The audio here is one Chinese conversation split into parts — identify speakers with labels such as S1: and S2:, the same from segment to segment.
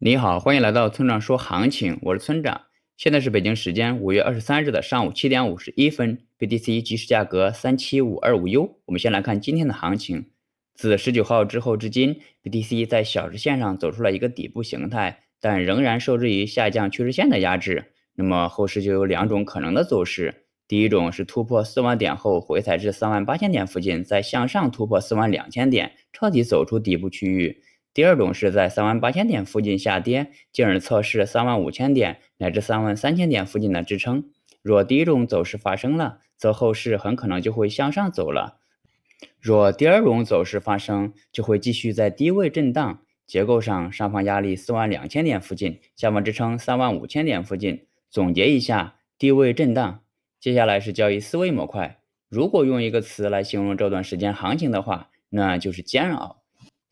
S1: 你好，欢迎来到村长说行情，我是村长。现在是北京时间五月二十三日的上午七点五十一分，BTC 即时价格三七五二五 U。我们先来看今天的行情，自十九号之后至今，BTC 在小时线上走出了一个底部形态，但仍然受制于下降趋势线的压制。那么后市就有两种可能的走势，第一种是突破四万点后回踩至三万八千点附近，再向上突破四万两千点，彻底走出底部区域。第二种是在三万八千点附近下跌，进而测试三万五千点乃至三万三千点附近的支撑。若第一种走势发生了，则后市很可能就会向上走了；若第二种走势发生，就会继续在低位震荡。结构上，上方压力四万两千点附近，下方支撑三万五千点附近。总结一下，低位震荡。接下来是交易思维模块。如果用一个词来形容这段时间行情的话，那就是煎熬。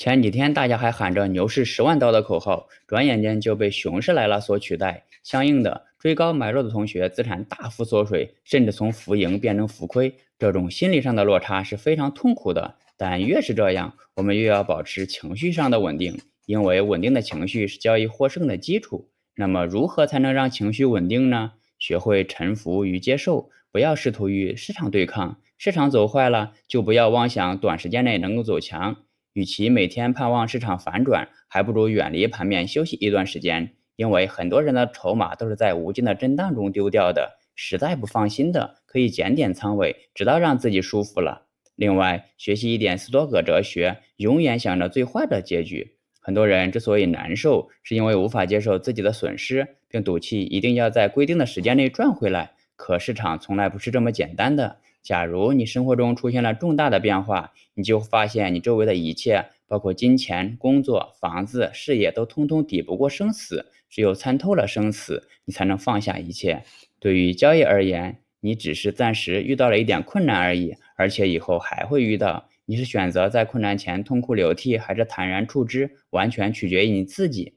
S1: 前几天大家还喊着牛市十万刀的口号，转眼间就被熊市来了所取代。相应的，追高买入的同学资产大幅缩水，甚至从浮盈变成浮亏，这种心理上的落差是非常痛苦的。但越是这样，我们越要保持情绪上的稳定，因为稳定的情绪是交易获胜的基础。那么，如何才能让情绪稳定呢？学会臣服与接受，不要试图与市场对抗。市场走坏了，就不要妄想短时间内能够走强。与其每天盼望市场反转，还不如远离盘面休息一段时间。因为很多人的筹码都是在无尽的震荡中丢掉的，实在不放心的，可以减点仓位，直到让自己舒服了。另外，学习一点斯多葛哲学，永远想着最坏的结局。很多人之所以难受，是因为无法接受自己的损失，并赌气一定要在规定的时间内赚回来。可市场从来不是这么简单的。假如你生活中出现了重大的变化，你就发现你周围的一切，包括金钱、工作、房子、事业，都通通抵不过生死。只有参透了生死，你才能放下一切。对于交易而言，你只是暂时遇到了一点困难而已，而且以后还会遇到。你是选择在困难前痛哭流涕，还是坦然处之，完全取决于你自己。